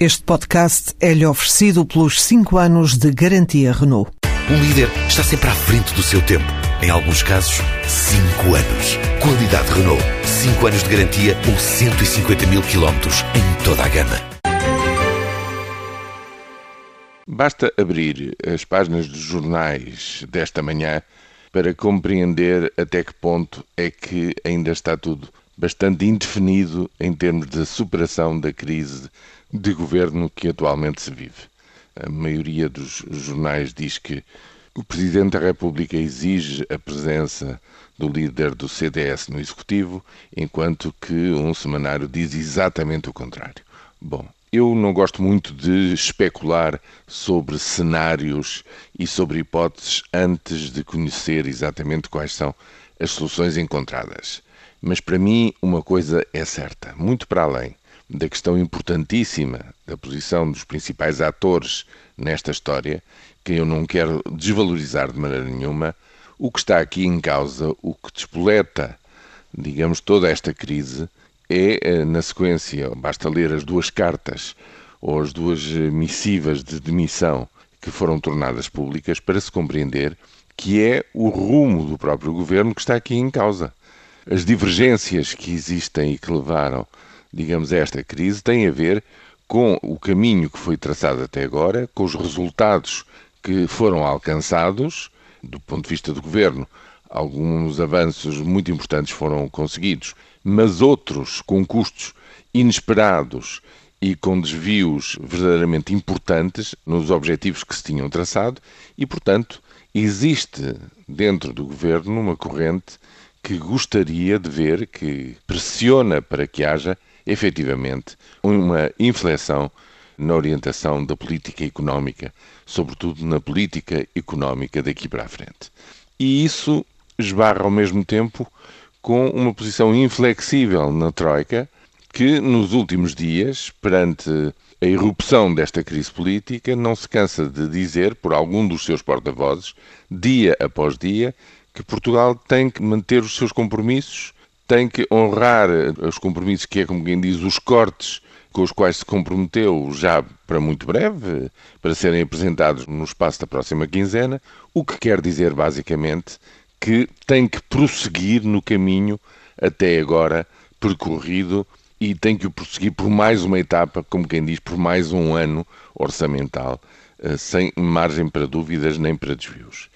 Este podcast é-lhe oferecido pelos 5 anos de garantia Renault. Um líder está sempre à frente do seu tempo. Em alguns casos, 5 anos. Qualidade Renault. 5 anos de garantia ou 150 mil quilómetros em toda a gama. Basta abrir as páginas dos jornais desta manhã para compreender até que ponto é que ainda está tudo bastante indefinido em termos da superação da crise de governo que atualmente se vive. A maioria dos jornais diz que o Presidente da República exige a presença do líder do CDS no Executivo, enquanto que um semanário diz exatamente o contrário. Bom, eu não gosto muito de especular sobre cenários e sobre hipóteses antes de conhecer exatamente quais são as soluções encontradas. Mas para mim, uma coisa é certa: muito para além da questão importantíssima da posição dos principais atores nesta história, que eu não quero desvalorizar de maneira nenhuma, o que está aqui em causa, o que despoleta, digamos, toda esta crise, é, eh, na sequência, basta ler as duas cartas ou as duas missivas de demissão que foram tornadas públicas para se compreender que é o rumo do próprio governo que está aqui em causa as divergências que existem e que levaram, digamos, a esta crise têm a ver com o caminho que foi traçado até agora, com os resultados que foram alcançados, do ponto de vista do governo. Alguns avanços muito importantes foram conseguidos, mas outros com custos inesperados e com desvios verdadeiramente importantes nos objetivos que se tinham traçado, e, portanto, existe dentro do governo uma corrente que gostaria de ver, que pressiona para que haja efetivamente uma inflexão na orientação da política económica, sobretudo na política económica daqui para a frente. E isso esbarra ao mesmo tempo com uma posição inflexível na Troika, que nos últimos dias, perante a irrupção desta crise política, não se cansa de dizer, por algum dos seus porta-vozes, dia após dia, que Portugal tem que manter os seus compromissos, tem que honrar os compromissos que é, como quem diz, os cortes com os quais se comprometeu já para muito breve, para serem apresentados no espaço da próxima quinzena, o que quer dizer basicamente que tem que prosseguir no caminho até agora percorrido e tem que o prosseguir por mais uma etapa, como quem diz, por mais um ano orçamental, eh, sem margem para dúvidas nem para desvios.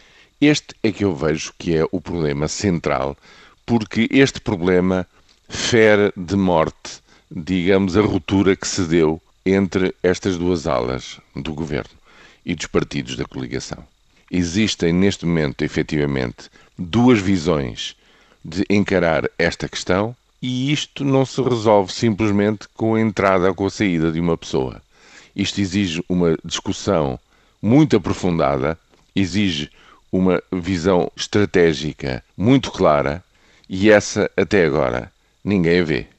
Este é que eu vejo que é o problema central, porque este problema fere de morte, digamos, a ruptura que se deu entre estas duas alas do governo e dos partidos da coligação. Existem neste momento, efetivamente, duas visões de encarar esta questão e isto não se resolve simplesmente com a entrada ou com a saída de uma pessoa. Isto exige uma discussão muito aprofundada, exige uma visão estratégica muito clara e essa, até agora, ninguém a vê.